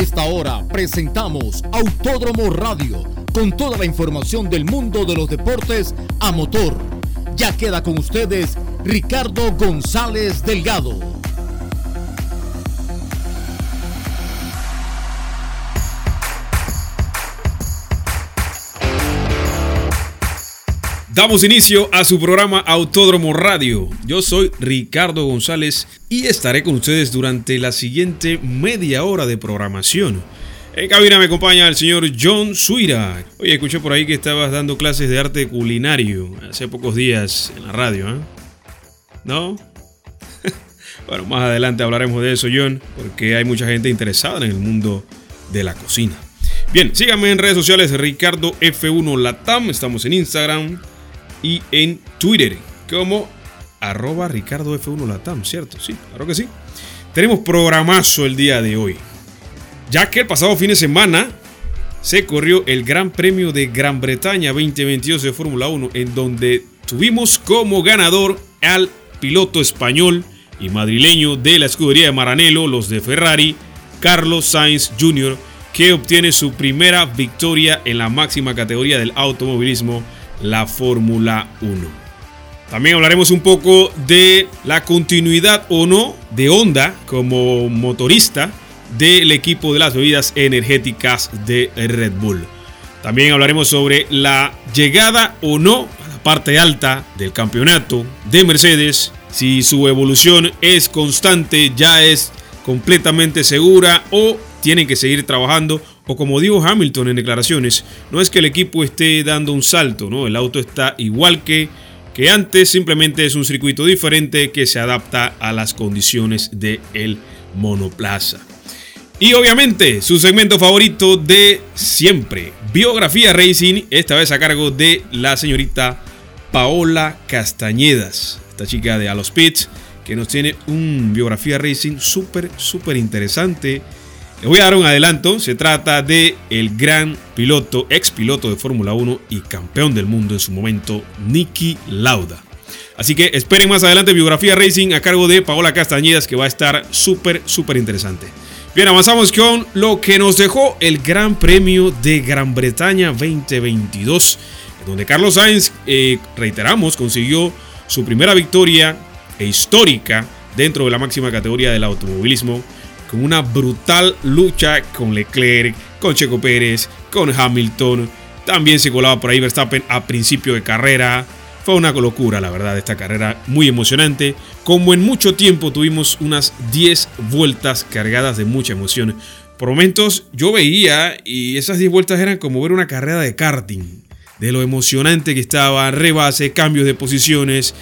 esta hora presentamos Autódromo Radio con toda la información del mundo de los deportes a motor. Ya queda con ustedes Ricardo González Delgado. Damos inicio a su programa Autódromo Radio. Yo soy Ricardo González y estaré con ustedes durante la siguiente media hora de programación. En cabina me acompaña el señor John Suira. Oye, escuché por ahí que estabas dando clases de arte culinario hace pocos días en la radio, ¿eh? ¿No? bueno, más adelante hablaremos de eso, John, porque hay mucha gente interesada en el mundo de la cocina. Bien, síganme en redes sociales Ricardo F1 Latam, estamos en Instagram, y en Twitter como arroba Ricardo F1 Latam, ¿cierto? Sí, claro que sí. Tenemos programazo el día de hoy. Ya que el pasado fin de semana se corrió el Gran Premio de Gran Bretaña 2022 de Fórmula 1, en donde tuvimos como ganador al piloto español y madrileño de la escudería de Maranello, los de Ferrari, Carlos Sainz Jr., que obtiene su primera victoria en la máxima categoría del automovilismo la Fórmula 1. También hablaremos un poco de la continuidad o no de Honda como motorista del equipo de las bebidas energéticas de Red Bull. También hablaremos sobre la llegada o no a la parte alta del campeonato de Mercedes, si su evolución es constante, ya es completamente segura o tienen que seguir trabajando o como dijo Hamilton en declaraciones, no es que el equipo esté dando un salto, ¿no? El auto está igual que, que antes, simplemente es un circuito diferente que se adapta a las condiciones del el monoplaza. Y obviamente, su segmento favorito de siempre, Biografía Racing, esta vez a cargo de la señorita Paola Castañedas, esta chica de A los Pits, que nos tiene un Biografía Racing súper, súper interesante les voy a dar un adelanto. Se trata de el gran piloto, ex piloto de Fórmula 1 y campeón del mundo en su momento, Nicky Lauda. Así que esperen más adelante biografía Racing a cargo de Paola Castañedas que va a estar súper, súper interesante. Bien, avanzamos con lo que nos dejó el Gran Premio de Gran Bretaña 2022, donde Carlos Sainz, eh, reiteramos, consiguió su primera victoria histórica dentro de la máxima categoría del automovilismo con una brutal lucha con Leclerc, con Checo Pérez, con Hamilton. También se colaba por ahí Verstappen a principio de carrera. Fue una locura, la verdad, esta carrera muy emocionante. Como en mucho tiempo tuvimos unas 10 vueltas cargadas de mucha emoción. Por momentos yo veía y esas 10 vueltas eran como ver una carrera de karting. De lo emocionante que estaba, rebase, cambios de posiciones,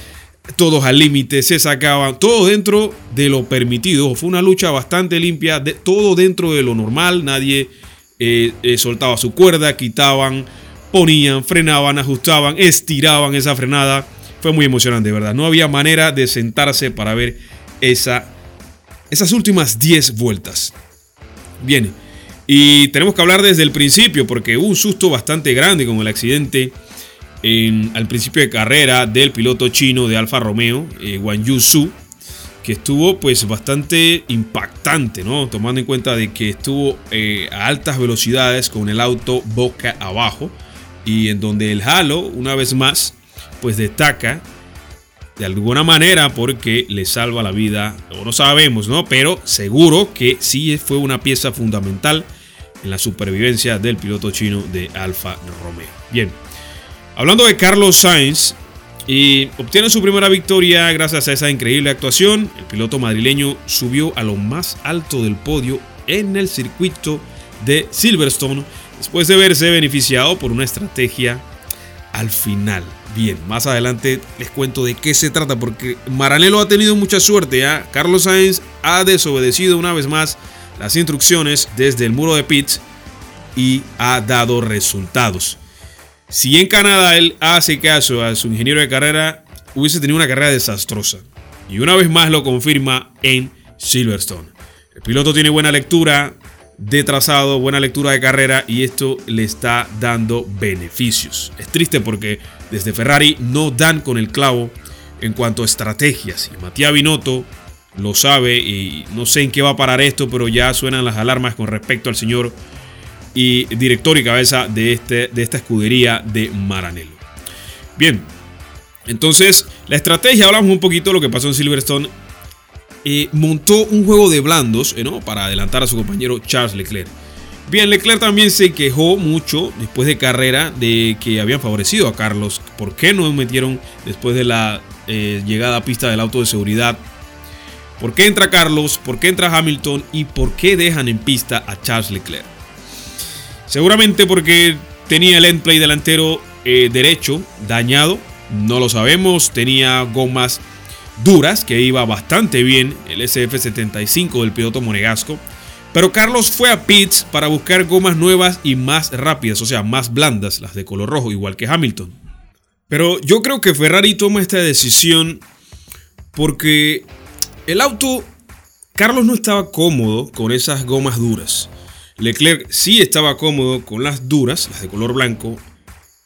todos al límite, se sacaban, todo dentro de lo permitido. Fue una lucha bastante limpia, de, todo dentro de lo normal, nadie eh, eh, soltaba su cuerda, quitaban, ponían, frenaban, ajustaban, estiraban esa frenada. Fue muy emocionante, ¿verdad? No había manera de sentarse para ver esa, esas últimas 10 vueltas. Bien, y tenemos que hablar desde el principio porque hubo un susto bastante grande con el accidente al principio de carrera del piloto chino de Alfa Romeo, eh, Wang Yusu, que estuvo pues bastante impactante, ¿no? Tomando en cuenta de que estuvo eh, a altas velocidades con el auto boca abajo y en donde el halo, una vez más, pues destaca de alguna manera porque le salva la vida, no sabemos, ¿no? Pero seguro que sí fue una pieza fundamental en la supervivencia del piloto chino de Alfa Romeo. Bien, Hablando de Carlos Sainz, y obtiene su primera victoria gracias a esa increíble actuación. El piloto madrileño subió a lo más alto del podio en el circuito de Silverstone después de verse beneficiado por una estrategia al final. Bien, más adelante les cuento de qué se trata porque Maranello ha tenido mucha suerte. ¿ya? Carlos Sainz ha desobedecido una vez más las instrucciones desde el muro de pits y ha dado resultados. Si en Canadá él hace caso a su ingeniero de carrera, hubiese tenido una carrera desastrosa. Y una vez más lo confirma en Silverstone. El piloto tiene buena lectura de trazado, buena lectura de carrera y esto le está dando beneficios. Es triste porque desde Ferrari no dan con el clavo en cuanto a estrategias. Y Matías Binotto lo sabe y no sé en qué va a parar esto, pero ya suenan las alarmas con respecto al señor y director y cabeza de, este, de esta escudería de Maranello. Bien, entonces la estrategia, hablamos un poquito de lo que pasó en Silverstone. Eh, montó un juego de blandos eh, ¿no? para adelantar a su compañero Charles Leclerc. Bien, Leclerc también se quejó mucho después de carrera de que habían favorecido a Carlos. ¿Por qué no metieron después de la eh, llegada a pista del auto de seguridad ¿Por qué entra Carlos? ¿Por qué entra Hamilton? ¿Y por qué dejan en pista a Charles Leclerc? Seguramente porque tenía el endplay delantero eh, derecho dañado. No lo sabemos. Tenía gomas duras que iba bastante bien el SF75 del piloto monegasco. Pero Carlos fue a pits para buscar gomas nuevas y más rápidas, o sea, más blandas, las de color rojo, igual que Hamilton. Pero yo creo que Ferrari toma esta decisión porque el auto, Carlos no estaba cómodo con esas gomas duras. Leclerc sí estaba cómodo con las duras, las de color blanco,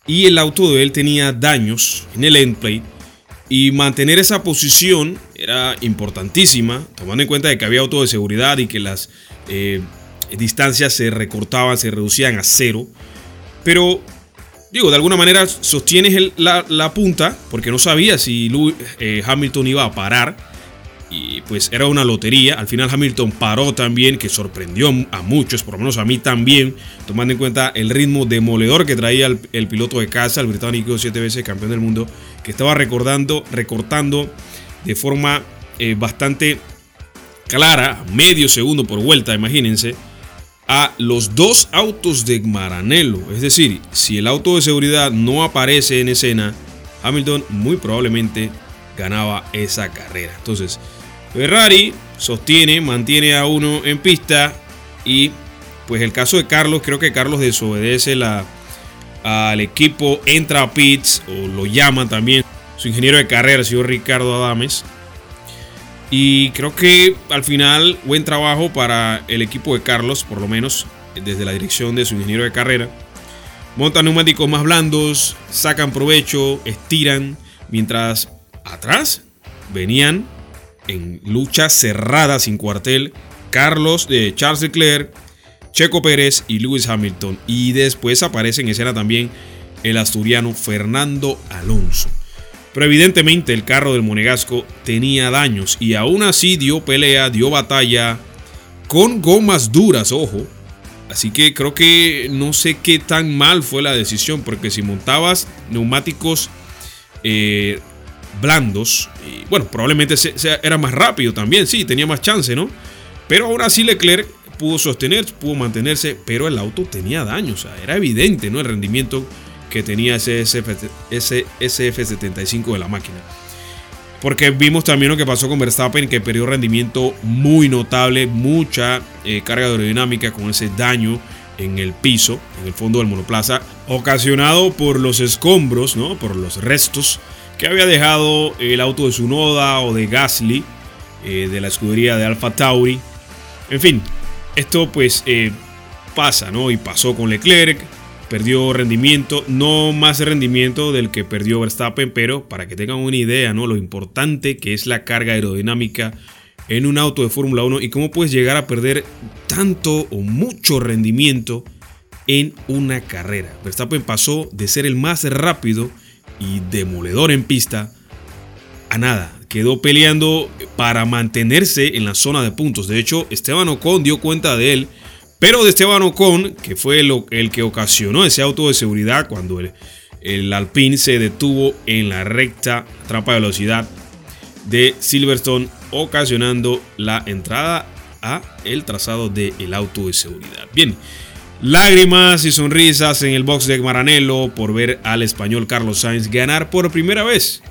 y el auto de él tenía daños en el endplate. Y mantener esa posición era importantísima, tomando en cuenta de que había auto de seguridad y que las eh, distancias se recortaban, se reducían a cero. Pero, digo, de alguna manera sostienes la, punta, porque no sabía si eh, Hamilton iba a parar pues era una lotería. Al final Hamilton paró también, que sorprendió a muchos, por lo menos a mí también, tomando en cuenta el ritmo demoledor que traía el, piloto de casa, el británico siete veces campeón del mundo, que estaba recordando, recortando de forma eh, bastante clara, medio segundo por vuelta, imagínense, a los dos autos de Maranello. Es decir, si el auto de seguridad no aparece en escena, Hamilton muy probablemente ganaba esa carrera. Entonces, Ferrari sostiene, mantiene a uno en pista y pues el caso de Carlos, creo que Carlos desobedece la, al equipo, entra a pits o lo llaman también su ingeniero de carrera, el señor Ricardo Adames. Y creo que al final buen trabajo para el equipo de Carlos, por lo menos desde la dirección de su ingeniero de carrera. Montan neumáticos más blandos, sacan provecho, estiran, mientras atrás venían en lucha cerrada sin cuartel Carlos de eh, Charles Leclerc, Checo Pérez y Lewis Hamilton. Y después aparece en escena también el asturiano Fernando Alonso. Pero evidentemente el carro del Monegasco tenía daños y aún así dio pelea, dio batalla con gomas duras, ojo. Así que creo que no sé qué tan mal fue la decisión, porque si montabas neumáticos eh, blandos. Y bueno, probablemente era más rápido también, sí, tenía más chance, ¿no? Pero aún así Leclerc pudo sostener, pudo mantenerse, pero el auto tenía daños, o sea, era evidente, ¿no? El rendimiento que tenía ese, SF, 75 de la máquina. Porque vimos también lo que pasó con Verstappen, que perdió rendimiento muy notable, mucha eh, carga aerodinámica con ese daño en el piso, en el fondo del monoplaza, ocasionado por los escombros, ¿no? por los restos que había dejado el auto de Sunoda o de Gasly, eh, de la escudería de Alfa Tauri. En fin, esto pues eh, pasa, ¿no? Y pasó con Leclerc, perdió rendimiento, no más rendimiento del que perdió Verstappen, pero para que tengan una idea, ¿no? Lo importante que es la carga aerodinámica en un auto de Fórmula 1 y cómo puedes llegar a perder tanto o mucho rendimiento en una carrera. Verstappen pasó de ser el más rápido y demoledor en pista a nada. Quedó peleando para mantenerse en la zona de puntos. De hecho, Esteban Ocon dio cuenta de él. Pero de Esteban Ocon, que fue el, que ocasionó ese auto de seguridad cuando el, el Alpine se detuvo en la recta trampa de velocidad de Silverstone, ocasionando la entrada a el trazado del auto de seguridad. Bien, Lágrimas y sonrisas en el box de Maranello por ver al español Carlos Sainz ganar por primera vez.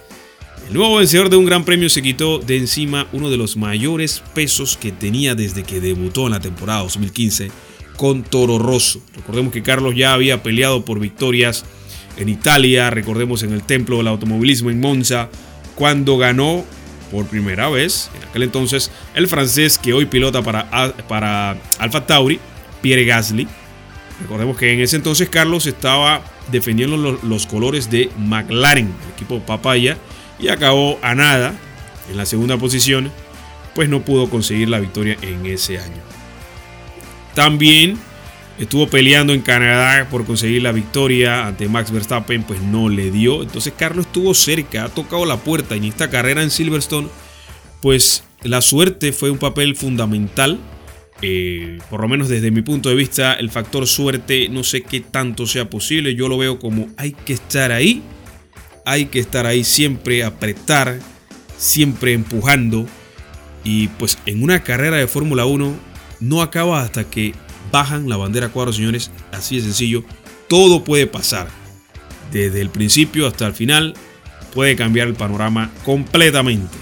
El nuevo vencedor de un gran premio se quitó de encima uno de los mayores pesos que tenía desde que debutó en la temporada 2015 con Toro Rosso. Recordemos que Carlos ya había peleado por victorias en Italia, recordemos en el Templo del Automovilismo en Monza, cuando ganó por primera vez, en aquel entonces, el francés que hoy pilota para, para Alfa Tauri, Pierre Gasly Recordemos que en ese entonces Carlos estaba defendiendo los, colores de McLaren, el equipo Papaya, y acabó a nada en la segunda posición. pues no pudo conseguir la victoria en ese año. También estuvo peleando en Canadá por conseguir la victoria ante Max Verstappen, pues no le dio. Entonces Carlos estuvo cerca, ha tocado la puerta en esta carrera en Silverstone, pues la suerte fue un papel fundamental. Eh, por lo menos desde mi punto de vista, el factor suerte no sé qué tanto sea posible. Yo lo veo como hay que estar ahí, hay que estar ahí siempre, apretar, siempre empujando. Y pues en una carrera de Fórmula 1 no acaba hasta que bajan la bandera cuadro, señores. Así de sencillo. Todo puede pasar. Desde el principio hasta el final puede cambiar el panorama completamente,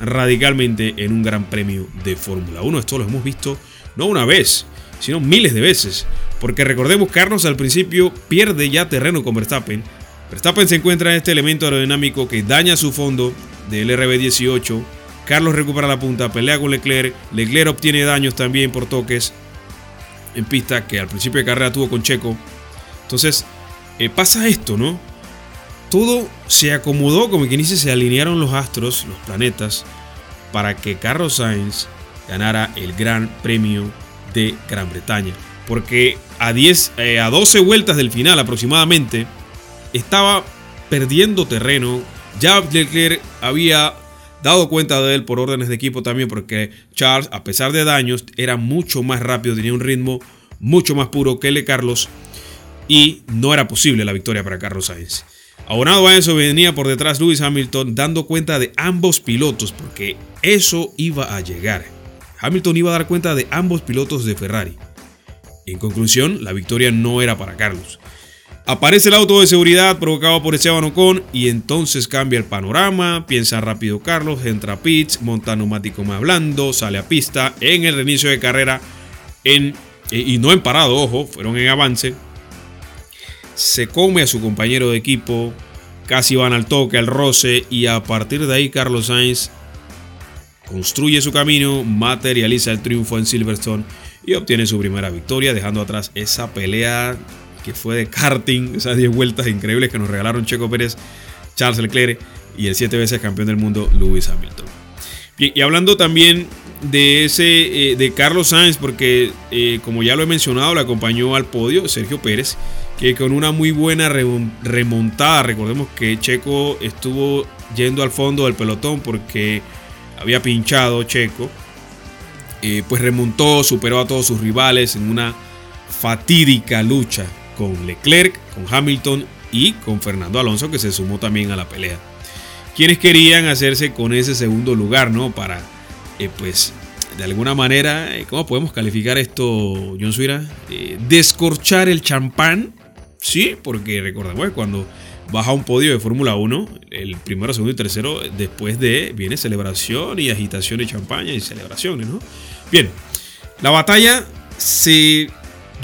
radicalmente en un gran premio de Fórmula 1. Esto lo hemos visto no una vez, sino miles de veces. Porque recordemos, Carlos al principio pierde ya terreno con Verstappen. Verstappen se encuentra en este elemento aerodinámico que daña su fondo del RB18. Carlos recupera la punta, pelea con Leclerc. Leclerc obtiene daños también por toques en pista que al principio de carrera tuvo con Checo. Entonces, eh, pasa esto, ¿no? Todo se acomodó, como quien dice, se alinearon los astros, los planetas, para que Carlos Sainz ganara el Gran Premio de Gran Bretaña. Porque a, 10, eh, a 12 vueltas del final aproximadamente, estaba perdiendo terreno. Ya Leclerc había dado cuenta de él por órdenes de equipo también, porque Charles, a pesar de daños, era mucho más rápido, tenía un ritmo mucho más puro que el de Carlos y no era posible la victoria para Carlos Sainz. Abonado a eso venía por detrás Lewis Hamilton dando cuenta de ambos pilotos porque eso iba a llegar. Hamilton iba a dar cuenta de ambos pilotos de Ferrari. En conclusión, la victoria no era para Carlos. Aparece el auto de seguridad provocado por Esteban Ocon y entonces cambia el panorama. Piensa rápido Carlos, entra a pits, monta neumático más blando, sale a pista en el reinicio de carrera en, y no en parado, ojo, fueron en avance. Se come a su compañero de equipo, casi van al toque, al roce y a partir de ahí Carlos Sainz construye su camino, materializa el triunfo en Silverstone y obtiene su primera victoria dejando atrás esa pelea que fue de karting, esas 10 vueltas increíbles que nos regalaron Checo Pérez, Charles Leclerc y el 7 veces campeón del mundo Lewis Hamilton. y hablando también de ese eh, de Carlos Sainz, porque eh, como ya lo he mencionado, le acompañó al podio Sergio Pérez, que con una muy buena remontada, recordemos que Checo estuvo yendo al fondo del pelotón porque había pinchado Checo, eh, pues remontó, superó a todos sus rivales en una fatídica lucha con Leclerc, con Hamilton y con Fernando Alonso que se sumó también a la pelea. Quienes querían hacerse con ese segundo lugar, ¿no? Para, eh, pues, de alguna manera, eh, ¿cómo podemos calificar esto, John Suira? Descorchar el champán, sí, porque recordemos cuando baja un podio de Fórmula 1, el primero, segundo y tercero, después de viene celebración y agitación y champaña y celebraciones, ¿no? Bien, la batalla se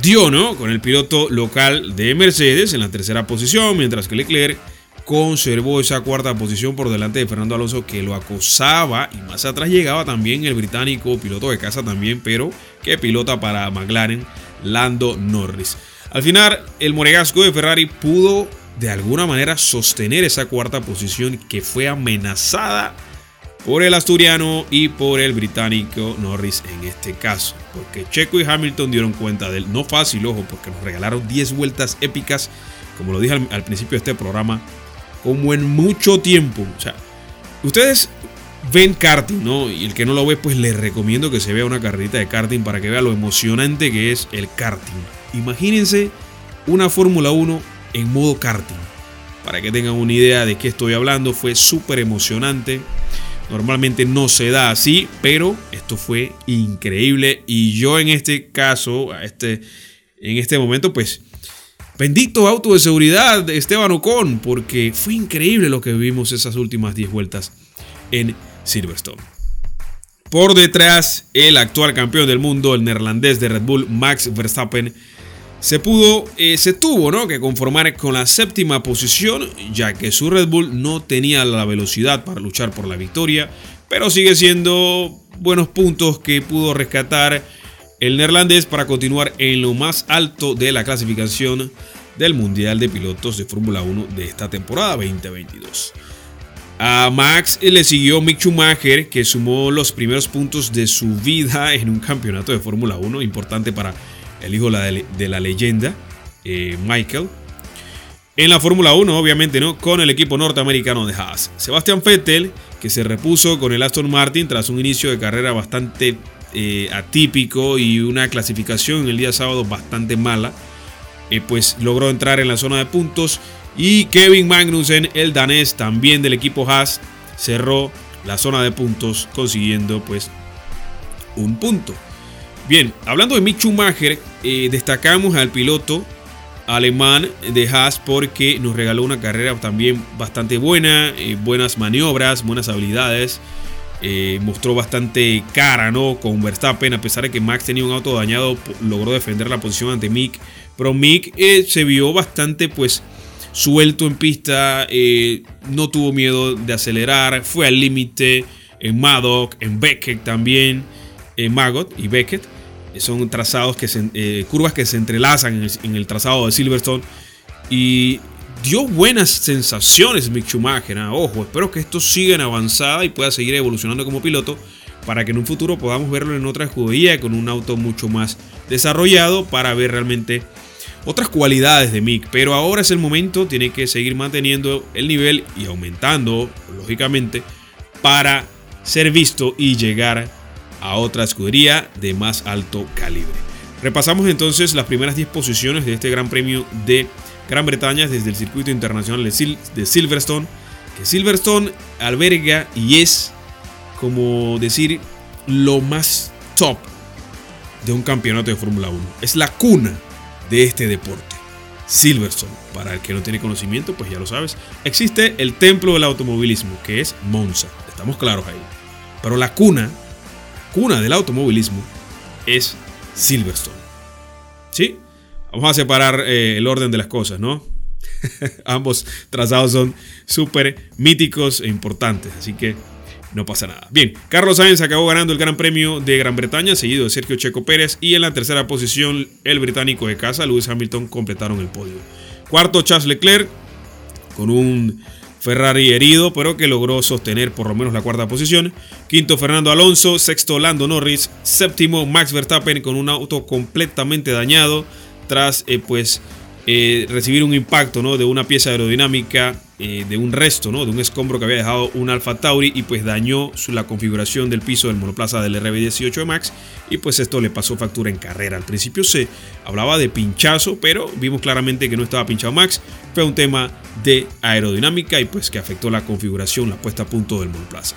dio, ¿no? Con el piloto local de Mercedes en la tercera posición, mientras que Leclerc conservó esa cuarta posición por delante de Fernando Alonso que lo acosaba y más atrás llegaba también el británico piloto de casa también, pero que pilota para McLaren, Lando Norris. Al final, el monegasco de Ferrari pudo de alguna manera sostener esa cuarta posición que fue amenazada por el asturiano y por el británico Norris en este caso. Porque Checo y Hamilton dieron cuenta del no fácil, ojo, porque nos regalaron 10 vueltas épicas, como lo dije al, principio de este programa, como en mucho tiempo. O sea, ustedes ven karting, ¿no? Y el que no lo ve, pues les recomiendo que se vea una carrerita de karting para que vea lo emocionante que es el karting. Imagínense una Fórmula 1 en modo karting. Para que tengan una idea de qué estoy hablando, fue súper emocionante. Normalmente no se da así, pero esto fue increíble. Y yo en este caso, este, en este momento, pues, bendito auto de seguridad Esteban Ocon, porque fue increíble lo que vimos esas últimas 10 vueltas en Silverstone. Por detrás, el actual campeón del mundo, el neerlandés de Red Bull, Max Verstappen, se pudo, eh, se tuvo ¿no? que conformar con la séptima posición, ya que su Red Bull no tenía la velocidad para luchar por la victoria, pero sigue siendo buenos puntos que pudo rescatar el neerlandés para continuar en lo más alto de la clasificación del Mundial de Pilotos de Fórmula 1 de esta temporada 2022. A Max le siguió Mick Schumacher, que sumó los primeros puntos de su vida en un campeonato de Fórmula 1, importante para el hijo de la leyenda, eh, Michael. En la Fórmula 1, obviamente, ¿no? Con el equipo norteamericano de Haas. Sebastian Vettel, que se repuso con el Aston Martin tras un inicio de carrera bastante eh, atípico y una clasificación el día sábado bastante mala, eh, pues logró entrar en la zona de puntos. Y Kevin Magnussen, el danés también del equipo Haas, cerró la zona de puntos consiguiendo pues un punto. Bien, hablando de Mick Schumacher, eh, destacamos al piloto alemán de Haas porque nos regaló una carrera también bastante buena, eh, buenas maniobras, buenas habilidades. Eh, mostró bastante cara ¿no? con Verstappen, a pesar de que Max tenía un auto dañado, logró defender la posición ante Mick. Pero Mick se vio bastante pues suelto en pista, no tuvo miedo de acelerar, fue al límite en Maddock, en Beckett también, en Magot y Beckett son trazados que se, eh, curvas que se entrelazan en el, trazado de Silverstone y dio buenas sensaciones Mick Schumacher. ¿ah? Ojo, espero que esto siga en avanzada y pueda seguir evolucionando como piloto para que en un futuro podamos verlo en otra escudería con un auto mucho más desarrollado para ver realmente otras cualidades de Mick. Pero ahora es el momento, tiene que seguir manteniendo el nivel y aumentando, lógicamente, para ser visto y llegar a otra escudería de más alto calibre. Repasamos entonces las primeras 10 posiciones de este Gran Premio de Gran Bretaña desde el circuito internacional de Silverstone, que Silverstone alberga y es como decir lo más top de un campeonato de Fórmula 1. Es la cuna de este deporte. Silverstone, para el que no tiene conocimiento, pues ya lo sabes, existe el templo del automovilismo, que es Monza. Estamos claros ahí. Pero la cuna cuna del automovilismo es Silverstone. ¿Sí? Vamos a separar eh, el orden de las cosas, ¿no? Ambos trazados son súper míticos e importantes, así que no pasa nada. Bien, Carlos Sainz acabó ganando el Gran Premio de Gran Bretaña, seguido de Sergio Checo Pérez, y en la tercera posición el británico de casa, Lewis Hamilton, completaron el podio. Cuarto, Charles Leclerc, con un Ferrari herido, pero que logró sostener por lo menos la cuarta posición. Quinto, Fernando Alonso. Sexto, Lando Norris. Séptimo, Max Verstappen con un auto completamente dañado tras eh, pues eh, recibir un impacto ¿no? de una pieza aerodinámica, eh, de un resto, ¿no? de un escombro que había dejado un Alfa Tauri y pues dañó la configuración del piso del monoplaza del RB18 de Max y pues esto le pasó factura en carrera. Al principio se hablaba de pinchazo, pero vimos claramente que no estaba pinchado Max, fue un tema de aerodinámica y pues que afectó la configuración, la puesta a punto del monoplaza.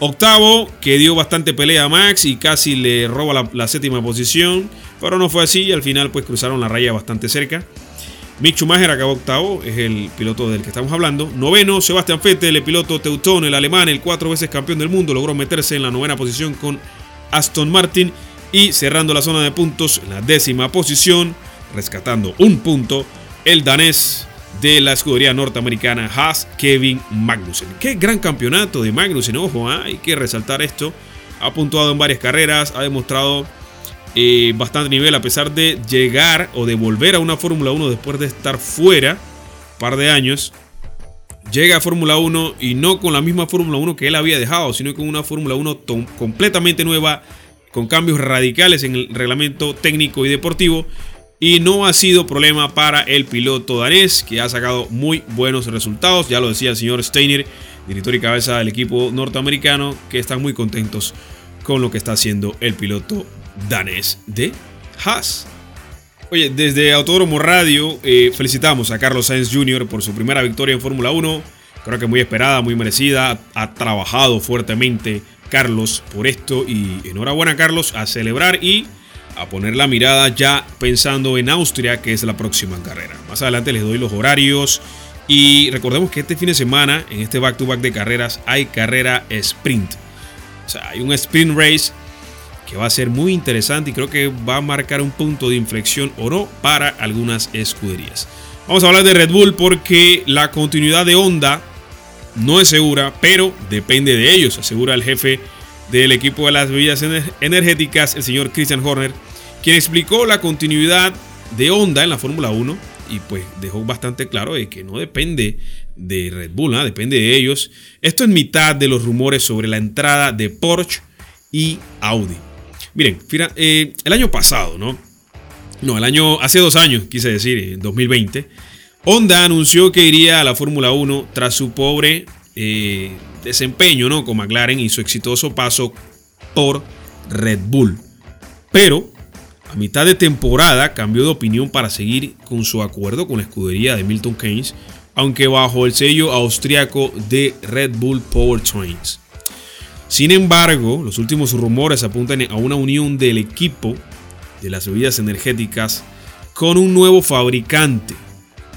Octavo, que dio bastante pelea a Max y casi le roba la, la séptima posición, pero no fue así y al final pues cruzaron la raya bastante cerca. Mick Schumacher acabó octavo, es el piloto del que estamos hablando. Noveno, Sebastian Vettel, el piloto teutón, el alemán, el cuatro veces campeón del mundo, logró meterse en la novena posición con Aston Martin y cerrando la zona de puntos en la décima posición, rescatando un punto, el danés de la escudería norteamericana Haas, Kevin Magnussen. Qué gran campeonato de Magnussen, ojo, ¿ah? hay que resaltar esto. Ha puntuado en varias carreras, ha demostrado eh, bastante nivel a pesar de llegar o de volver a una Fórmula 1 después de estar fuera un par de años. Llega a Fórmula 1 y no con la misma Fórmula 1 que él había dejado, sino con una Fórmula 1 completamente nueva, con cambios radicales en el reglamento técnico y deportivo. Y no ha sido problema para el piloto danés, que ha sacado muy buenos resultados. Ya lo decía el señor Steiner, director y cabeza del equipo norteamericano, que están muy contentos con lo que está haciendo el piloto danés de Haas. Oye, desde Autódromo Radio eh, felicitamos a Carlos Sainz Jr. por su primera victoria en Fórmula 1. Creo que muy esperada, muy merecida. Ha trabajado fuertemente Carlos por esto y enhorabuena Carlos a celebrar y a poner la mirada ya pensando en Austria, que es la próxima carrera. Más adelante les doy los horarios y recordemos que este fin de semana, en este back to -back de carreras, hay carrera sprint. O sea, hay un sprint race que va a ser muy interesante y creo que va a marcar un punto de inflexión o no para algunas escuderías. Vamos a hablar de Red Bull porque la continuidad de Honda no es segura, pero depende de ellos, asegura el jefe del equipo de las bebidas energéticas, el señor Christian Horner, quien explicó la continuidad de Honda en la Fórmula 1 y pues dejó bastante claro de que no depende de Red Bull, ¿ah? depende de ellos. Esto es mitad de los rumores sobre la entrada de Porsche y Audi. Miren, eh, el año pasado, ¿no? No, el año, hace dos años, quise decir, en 2020, Honda anunció que iría a la Fórmula 1 tras su pobre eh, desempeño, ¿no? Con McLaren y su exitoso paso por Red Bull. Pero a mitad de temporada cambió de opinión para seguir con su acuerdo con la escudería de Milton Keynes, aunque bajo el sello austriaco de Red Bull Powertrains. Sin embargo, los últimos rumores apuntan a una unión del equipo de las bebidas energéticas con un nuevo fabricante,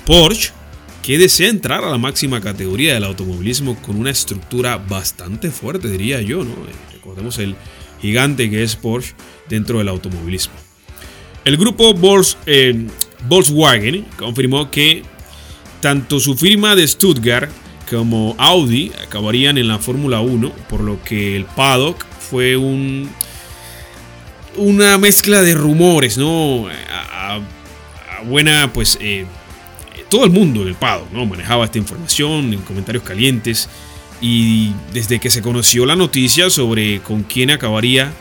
Porsche, que desea entrar a la máxima categoría del automovilismo con una estructura bastante fuerte, diría yo, ¿no? Recordemos el gigante que es Porsche dentro del automovilismo. El grupo eh, Volkswagen confirmó que tanto su firma de Stuttgart como Audi acabarían en la Fórmula 1, por lo que el paddock fue un, una mezcla de rumores, ¿no? A, buena, pues, eh, todo el mundo en el paddock, ¿no? Manejaba esta información en comentarios calientes y desde que se conoció la noticia sobre con quién acabaría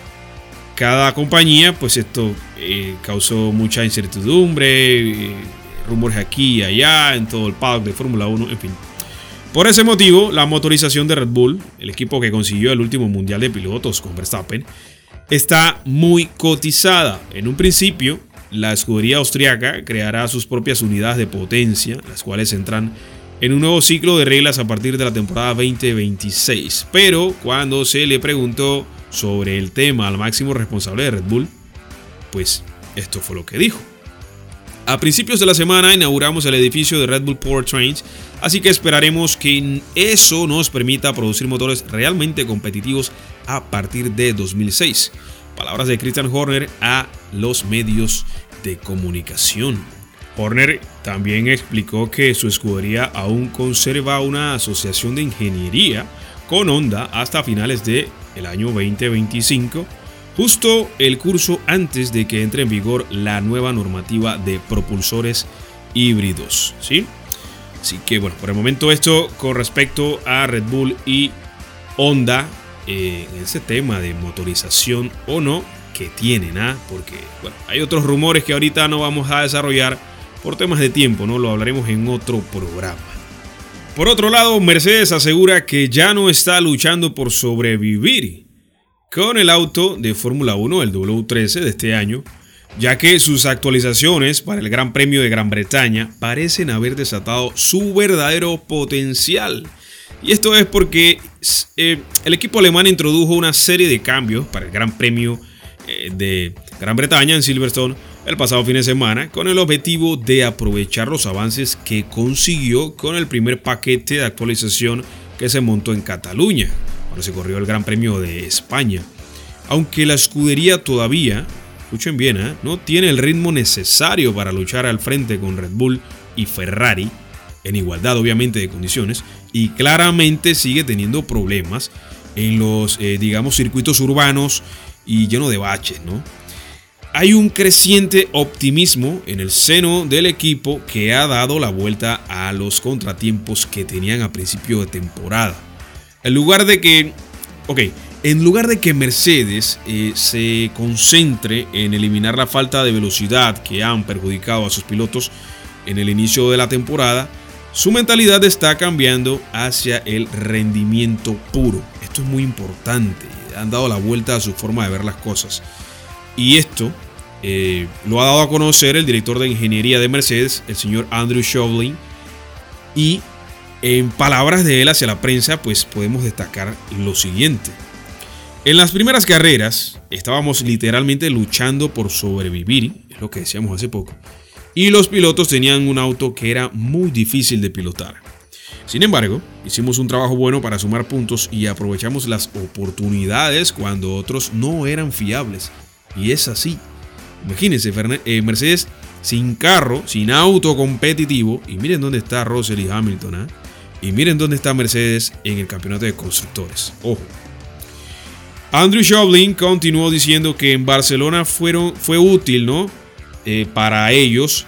cada compañía, pues esto eh, causó mucha incertidumbre, eh, rumores aquí y allá, en todo el paddock de Fórmula 1, en fin. Por ese motivo, la motorización de Red Bull, el equipo que consiguió el último mundial de pilotos con Verstappen, está muy cotizada. En un principio, la escudería austriaca creará sus propias unidades de potencia, las cuales entran en un nuevo ciclo de reglas a partir de la temporada 2026. Pero cuando se le preguntó sobre el tema al máximo responsable de Red Bull, pues esto fue lo que dijo. A principios de la semana inauguramos el edificio de Red Bull Powertrains, así que esperaremos que eso nos permita producir motores realmente competitivos a partir de 2006. Palabras de Christian Horner a los medios de comunicación. Horner también explicó que su escudería aún conserva una asociación de ingeniería con Honda hasta finales del el año 2025 justo el curso antes de que entre en vigor la nueva normativa de propulsores híbridos. ¿sí? Así que bueno, por el momento esto con respecto a Red Bull y Honda eh, en ese tema de motorización o no que tienen, ¿ah? porque bueno, hay otros rumores que ahorita no vamos a desarrollar por temas de tiempo, ¿no? Lo hablaremos en otro programa. Por otro lado, Mercedes asegura que ya no está luchando por sobrevivir con el auto de Fórmula 1, el W13 de este año, ya que sus actualizaciones para el Gran Premio de Gran Bretaña parecen haber desatado su verdadero potencial. Y esto es porque eh, el equipo alemán introdujo una serie de cambios para el Gran Premio eh, de Gran Bretaña en Silverstone el pasado fin de semana con el objetivo de aprovechar los avances que consiguió con el primer paquete de actualización que se montó en Cataluña cuando se corrió el Gran Premio de España. Aunque la escudería todavía, escuchen bien, ¿eh? no tiene el ritmo necesario para luchar al frente con Red Bull y Ferrari, en igualdad obviamente de condiciones, y claramente sigue teniendo problemas en los, eh, digamos, circuitos urbanos y lleno de baches, ¿no? Hay un creciente optimismo en el seno del equipo que ha dado la vuelta a los contratiempos que tenían a principio de temporada. En lugar de que, ok, en lugar de que Mercedes eh, se concentre en eliminar la falta de velocidad que han perjudicado a sus pilotos en el inicio de la temporada, su mentalidad está cambiando hacia el rendimiento puro. Esto es muy importante. Han dado la vuelta a su forma de ver las cosas. Y esto eh, lo ha dado a conocer el director de ingeniería de Mercedes, el señor Andrew Shovlin. Y en palabras de él hacia la prensa, pues podemos destacar lo siguiente. En las primeras carreras estábamos literalmente luchando por sobrevivir, es lo que decíamos hace poco, y los pilotos tenían un auto que era muy difícil de pilotar. Sin embargo, hicimos un trabajo bueno para sumar puntos y aprovechamos las oportunidades cuando otros no eran fiables. Y es así. Imagínense, eh, Mercedes sin carro, sin auto competitivo, y miren dónde está Russell Hamilton, ¿ah? Y miren dónde está Mercedes en el campeonato de constructores. Ojo. Andrew Shovlin continuó diciendo que en Barcelona fueron, fue útil, ¿no? Eh, para ellos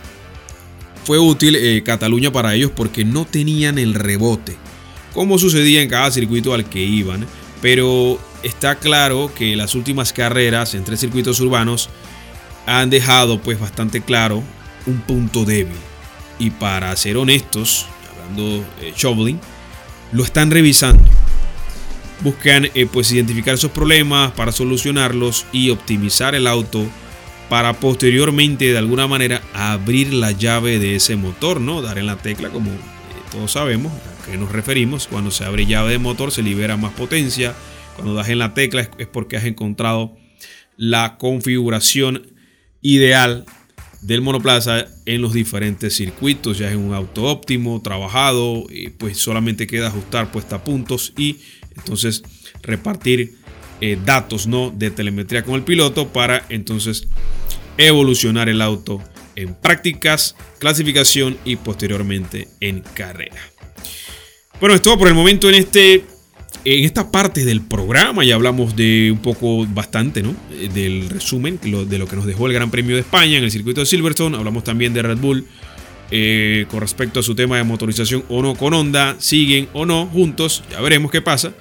fue útil eh, Cataluña para ellos porque no tenían el rebote, como sucedía en cada circuito al que iban, pero está claro que las últimas carreras en tres circuitos urbanos han dejado pues bastante claro un punto débil. Y para ser honestos, de eh, lo están revisando. Buscan eh, pues identificar esos problemas para solucionarlos y optimizar el auto para posteriormente de alguna manera abrir la llave de ese motor, ¿no? Dar en la tecla como eh, todos sabemos a qué nos referimos. Cuando se abre llave de motor se libera más potencia. Cuando das en la tecla es porque has encontrado la configuración ideal del monoplaza en los diferentes circuitos. Ya es un auto óptimo, trabajado, y pues solamente queda ajustar puesta a puntos y entonces repartir eh, datos ¿no? de telemetría con el piloto para entonces evolucionar el auto en prácticas, clasificación y posteriormente en carrera. Bueno, es todo por el momento en este en esta parte del programa ya hablamos de un poco bastante, ¿no? Eh, del resumen de lo que nos dejó el Gran Premio de España en el circuito de Silverstone. Hablamos también de Red Bull eh, con respecto a su tema de motorización o no con Honda. Siguen o no juntos, ya veremos qué pasa.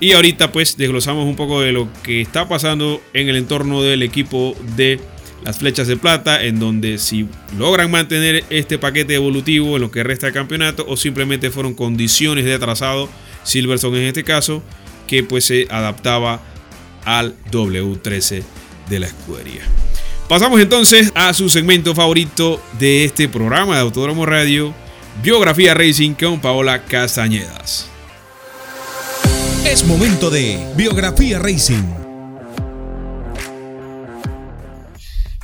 Y ahorita pues desglosamos un poco de lo que está pasando en el entorno del equipo de las flechas de plata, en donde si logran mantener este paquete evolutivo en lo que resta del campeonato o simplemente fueron condiciones de atrasado Silverstone en este caso, que pues se adaptaba al W13 de la escudería. Pasamos entonces a su segmento favorito de este programa de Autódromo Radio, Biografía Racing con Paola Castañedas. Es momento de Biografía Racing.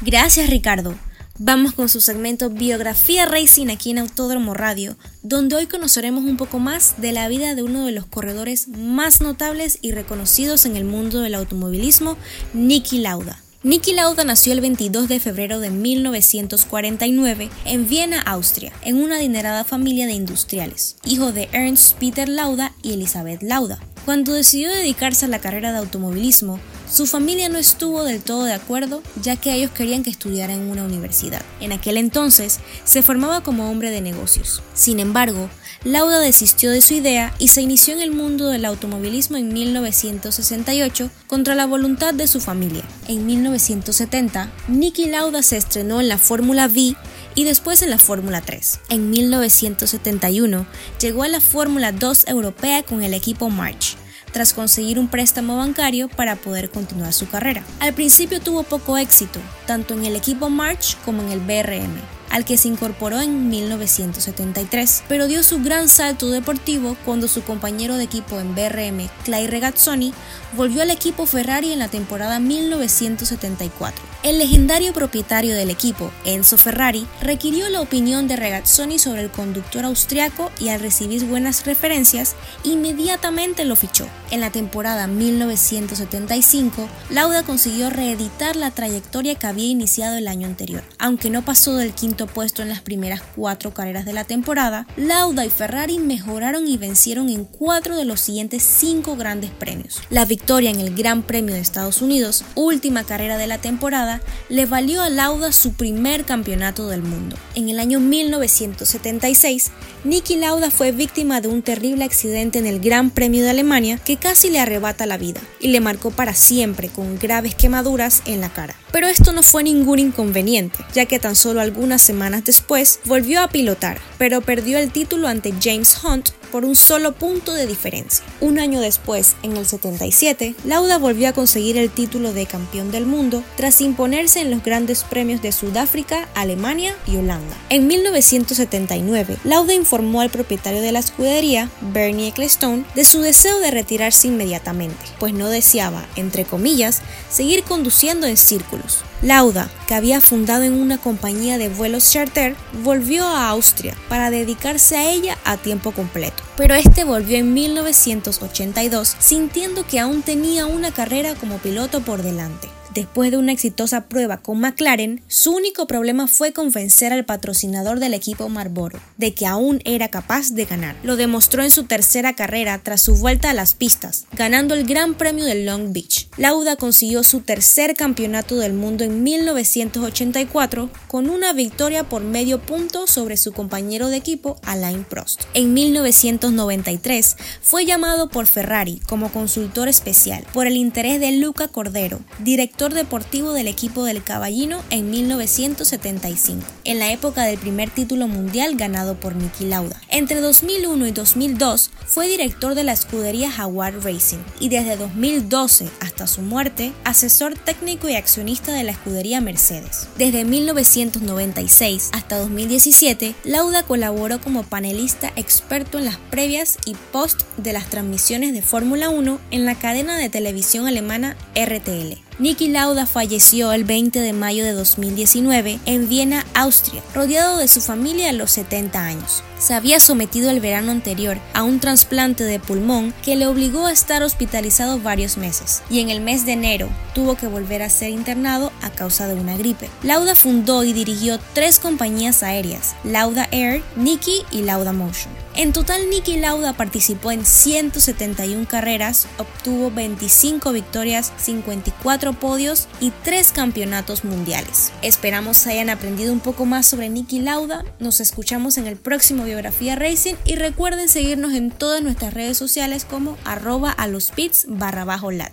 Gracias Ricardo. Vamos con su segmento Biografía Racing aquí en Autódromo Radio, donde hoy conoceremos un poco más de la vida de uno de los corredores más notables y reconocidos en el mundo del automovilismo, Niki Lauda. Niki Lauda nació el 22 de febrero de 1949 en Viena, Austria, en una adinerada familia de industriales, hijo de Ernst Peter Lauda y Elizabeth Lauda. Cuando decidió dedicarse a la carrera de automovilismo, su familia no estuvo del todo de acuerdo, ya que ellos querían que estudiara en una universidad. En aquel entonces se formaba como hombre de negocios. Sin embargo, Lauda desistió de su idea y se inició en el mundo del automovilismo en 1968 contra la voluntad de su familia. En 1970, Nicky Lauda se estrenó en la Fórmula V y después en la Fórmula 3. En 1971 llegó a la Fórmula 2 europea con el equipo March tras conseguir un préstamo bancario para poder continuar su carrera. Al principio tuvo poco éxito, tanto en el equipo March como en el BRM, al que se incorporó en 1973, pero dio su gran salto deportivo cuando su compañero de equipo en BRM, Clay Regazzoni, volvió al equipo Ferrari en la temporada 1974. El legendario propietario del equipo, Enzo Ferrari, requirió la opinión de Regazzoni sobre el conductor austriaco y al recibir buenas referencias, inmediatamente lo fichó. En la temporada 1975, Lauda consiguió reeditar la trayectoria que había iniciado el año anterior. Aunque no pasó del quinto puesto en las primeras cuatro carreras de la temporada, Lauda y Ferrari mejoraron y vencieron en cuatro de los siguientes cinco grandes premios. La victoria en el Gran Premio de Estados Unidos, última carrera de la temporada, le valió a Lauda su primer campeonato del mundo. En el año 1976, Niki Lauda fue víctima de un terrible accidente en el Gran Premio de Alemania que casi le arrebata la vida y le marcó para siempre con graves quemaduras en la cara. Pero esto no fue ningún inconveniente, ya que tan solo algunas semanas después volvió a pilotar, pero perdió el título ante James Hunt por un solo punto de diferencia. Un año después, en el 77, Lauda volvió a conseguir el título de campeón del mundo tras imponerse en los grandes premios de Sudáfrica, Alemania y Holanda. En 1979, Lauda informó al propietario de la escudería, Bernie Ecclestone, de su deseo de retirarse inmediatamente, pues no deseaba, entre comillas, seguir conduciendo en círculos. Lauda, que había fundado en una compañía de vuelos charter, volvió a Austria para dedicarse a ella a tiempo completo. Pero este volvió en 1982 sintiendo que aún tenía una carrera como piloto por delante Después de una exitosa prueba con McLaren, su único problema fue convencer al patrocinador del equipo Marlboro de que aún era capaz de ganar. Lo demostró en su tercera carrera tras su vuelta a las pistas, ganando el Gran Premio de Long Beach. Lauda consiguió su tercer campeonato del mundo en 1984 con una victoria por medio punto sobre su compañero de equipo Alain Prost. En 1993 fue llamado por Ferrari como consultor especial por el interés de Luca Cordero, director deportivo del equipo del Caballino en 1975, en la época del primer título mundial ganado por Niki Lauda. Entre 2001 y 2002 fue director de la escudería Jaguar Racing y desde 2012 hasta su muerte, asesor técnico y accionista de la escudería Mercedes. Desde 1996 hasta 2017, Lauda colaboró como panelista experto en las previas y post de las transmisiones de Fórmula 1 en la cadena de televisión alemana RTL. Niki Lauda falleció el 20 de mayo de 2019 en Viena, Austria, rodeado de su familia a los 70 años. Se había sometido el verano anterior a un trasplante de pulmón que le obligó a estar hospitalizado varios meses y en el mes de enero tuvo que volver a ser internado a causa de una gripe. Lauda fundó y dirigió tres compañías aéreas, Lauda Air, Niki y Lauda Motion. En total, Niki Lauda participó en 171 carreras, obtuvo 25 victorias, 54 podios y 3 campeonatos mundiales. Esperamos hayan aprendido un poco más sobre Niki Lauda. Nos escuchamos en el próximo Biografía Racing y recuerden seguirnos en todas nuestras redes sociales como arroba a los pits barra bajo lat.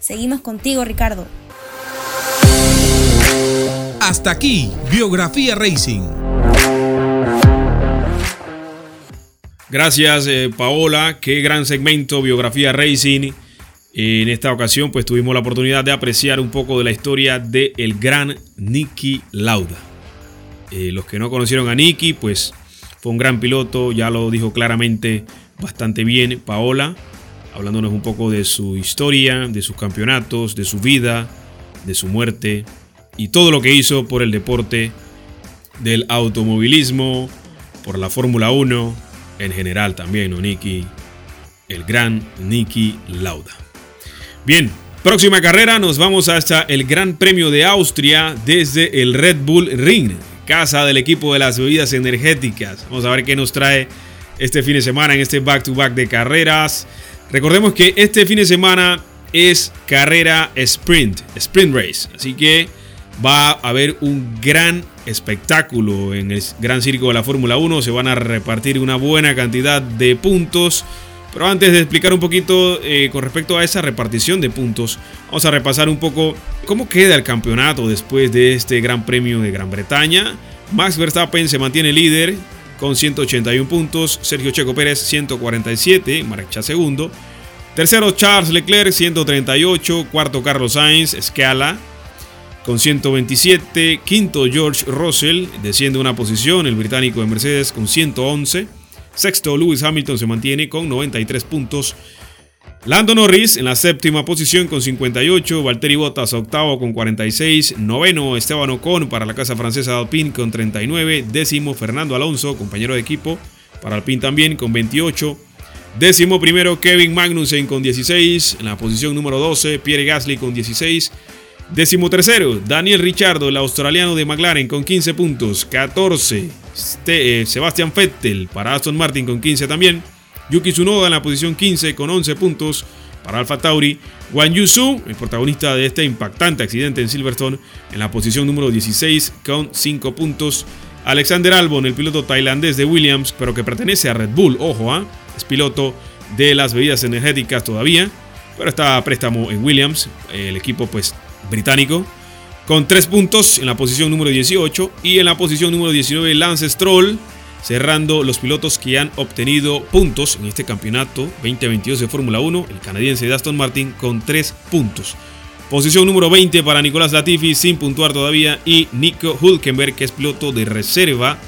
Seguimos contigo, Ricardo. Hasta aquí, Biografía Racing. Gracias eh, Paola, qué gran segmento Biografía Racing. En esta ocasión pues tuvimos la oportunidad de apreciar un poco de la historia del el gran Nicky Lauda. Eh, los que no conocieron a Nicky pues fue un gran piloto, ya lo dijo claramente bastante bien Paola, hablándonos un poco de su historia, de sus campeonatos, de su vida, de su muerte y todo lo que hizo por el deporte del automovilismo, por la Fórmula 1 en general también, ¿no? Nicky, el gran Nicky Lauda. Bien, próxima carrera nos vamos hasta el Gran Premio de Austria desde el Red Bull Ring, casa del equipo de las bebidas energéticas. Vamos a ver qué nos trae este fin de semana en este back-to-back de carreras. Recordemos que este fin de semana es carrera sprint, sprint race, así que va a haber un gran espectáculo en el Gran Circo de la Fórmula 1. Se van a repartir una buena cantidad de puntos. Pero antes de explicar un poquito eh, con respecto a esa repartición de puntos, vamos a repasar un poco cómo queda el campeonato después de este Gran Premio de Gran Bretaña. Max Verstappen se mantiene líder con 181 puntos, Sergio Checo Pérez 147, marcha segundo. Tercero Charles Leclerc 138, cuarto Carlos Sainz, escala con 127. Quinto, George Russell desciende una posición, el británico de Mercedes con 111. Sexto, Lewis Hamilton se mantiene con 93 puntos. Lando Norris en la séptima posición con 58, Valtteri Bottas octavo con 46, noveno Esteban Ocon para la casa francesa Alpine con 39, décimo Fernando Alonso, compañero de equipo para Alpine también con 28, décimo primero Kevin Magnussen con 16, en la posición número 12 Pierre Gasly con 16, Décimo tercero, Daniel Richardo, el australiano de McLaren con 15 puntos. 14, eh, Sebastian Vettel para Aston Martin con 15 también. Yuki Tsunoda en la posición 15 con 11 puntos para Alfa Tauri. Wang Yusu, el protagonista de este impactante accidente en Silverstone, en la posición número 16 con 5 puntos. Alexander Albon, el piloto tailandés de Williams, pero que pertenece a Red Bull, ojo, ¿ah? es piloto de las bebidas energéticas todavía, pero está a préstamo en Williams. El equipo pues británico, con 3 puntos en la posición número 18 y en la posición número 19 Lance Stroll, cerrando los pilotos que han obtenido puntos en este campeonato 2022 de Fórmula 1, el canadiense de Aston Martin con 3 puntos. Posición número 20 para Nicolás Latifi sin puntuar todavía y Nico Hulkenberg que es piloto de reserva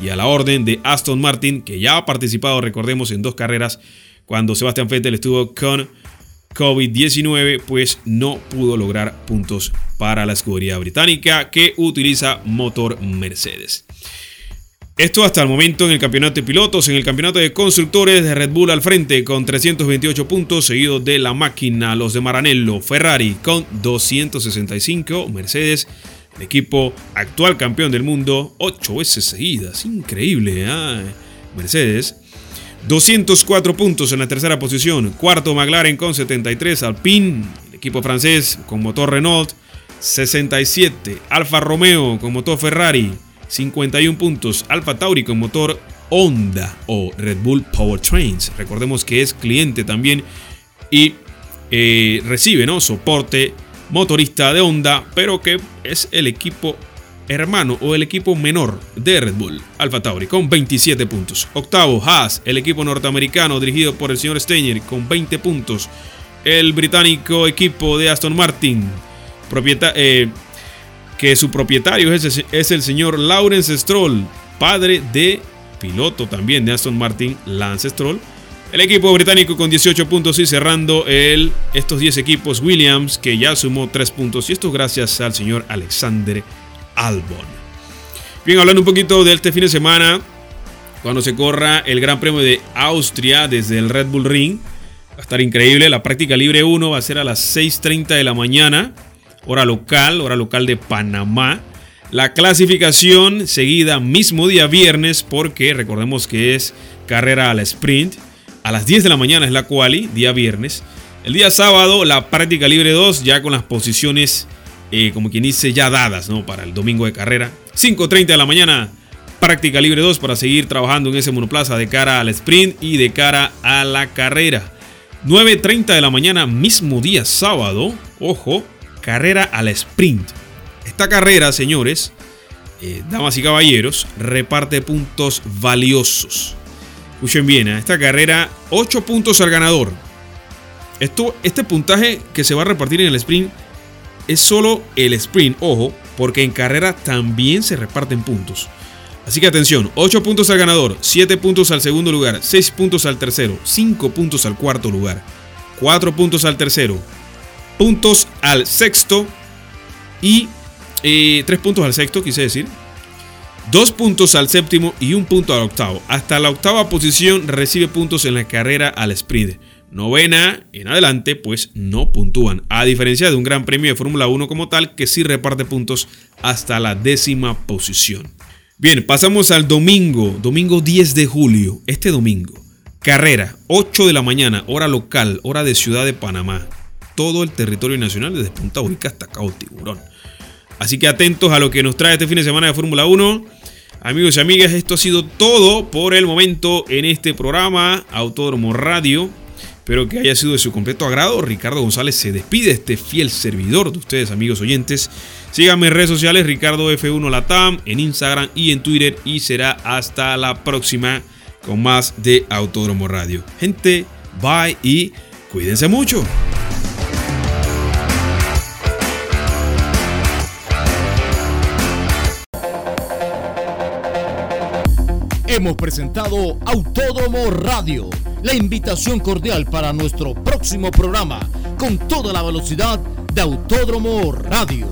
y a la orden de Aston Martin que ya ha participado, recordemos, en dos carreras cuando Sebastián Vettel estuvo con COVID-19, pues no pudo lograr puntos para la escudería británica que utiliza motor Mercedes. Esto hasta el momento en el campeonato de pilotos, en el campeonato de constructores de Red Bull al frente con 328 puntos, seguido de la máquina, los de Maranello, Ferrari con 265, Mercedes, el equipo actual campeón del mundo, 8 veces seguidas, increíble, ¿eh? Mercedes. 204 puntos en la tercera posición, cuarto McLaren con 73, Alpine, el equipo francés con motor Renault, 67, Alfa Romeo con motor Ferrari, 51 puntos. Alfa Tauri con motor Honda o Red Bull Powertrains. Recordemos que es cliente también y eh, recibe ¿no? soporte motorista de Honda, pero que es el equipo hermano o el equipo menor de Red Bull, Alfa Tauri, con 27 puntos. Octavo, Haas, el equipo norteamericano dirigido por el señor Steiner, con 20 puntos. El británico equipo de Aston Martin, propietario. Eh, que su propietario es, el señor Lawrence Stroll, padre de piloto también de Aston Martin, Lance Stroll. El equipo británico con 18 puntos y cerrando el, estos 10 equipos Williams que ya sumó 3 puntos y esto gracias al señor Alexander Bien, hablando un poquito de este fin de semana, cuando se corra el Gran Premio de Austria desde el Red Bull Ring, va a estar increíble. La práctica libre 1 va a ser a las 6.30 de la mañana hora local, hora local de Panamá. La clasificación seguida mismo día viernes porque recordemos que es carrera a la sprint. A las 10 de la mañana es la quali, día viernes. El día sábado la práctica libre 2 ya con las posiciones eh, como quien dice ya dadas ¿no? para el domingo de carrera. 5.30 de la mañana práctica libre 2 para seguir trabajando en ese monoplaza de cara al sprint y de cara a la carrera. 9.30 de la mañana mismo día sábado, ojo, carrera al sprint. Esta carrera, señores, eh, damas y caballeros, reparte puntos valiosos. Escuchen bien, a ¿eh? esta carrera 8 puntos al ganador. Esto, este puntaje que se va a repartir en el sprint es solo el sprint, ojo, porque en carrera también se reparten puntos. Así que atención, 8 puntos al ganador, 7 puntos al segundo lugar, 6 puntos al tercero, 5 puntos al cuarto lugar, 4 puntos al tercero, puntos al sexto y eh, tres puntos al sexto, quise decir. Dos puntos al séptimo y un punto al octavo. Hasta la octava posición recibe puntos en la carrera al sprint. Novena en adelante, pues no puntúan. A diferencia de un gran premio de Fórmula 1 como tal, que sí reparte puntos hasta la décima posición. Bien, pasamos al domingo, domingo 10 de julio, este domingo. Carrera, 8 de la mañana, hora local, hora de Ciudad de Panamá todo el territorio nacional, desde Punta Ubica hasta Cabo Tiburón. Así que atentos a lo que nos trae este fin de semana de Fórmula 1. Amigos y amigas, esto ha sido todo por el momento en este programa Autódromo Radio. Espero que haya sido de su completo agrado. Ricardo González se despide, este fiel servidor de ustedes, amigos oyentes. Síganme en redes sociales, Ricardo F1 Latam, en Instagram y en Twitter. Y será hasta la próxima con más de Autódromo Radio. Gente, bye y cuídense mucho. Hemos presentado Autódromo Radio, la invitación cordial para nuestro próximo programa con toda la velocidad de Autódromo Radio.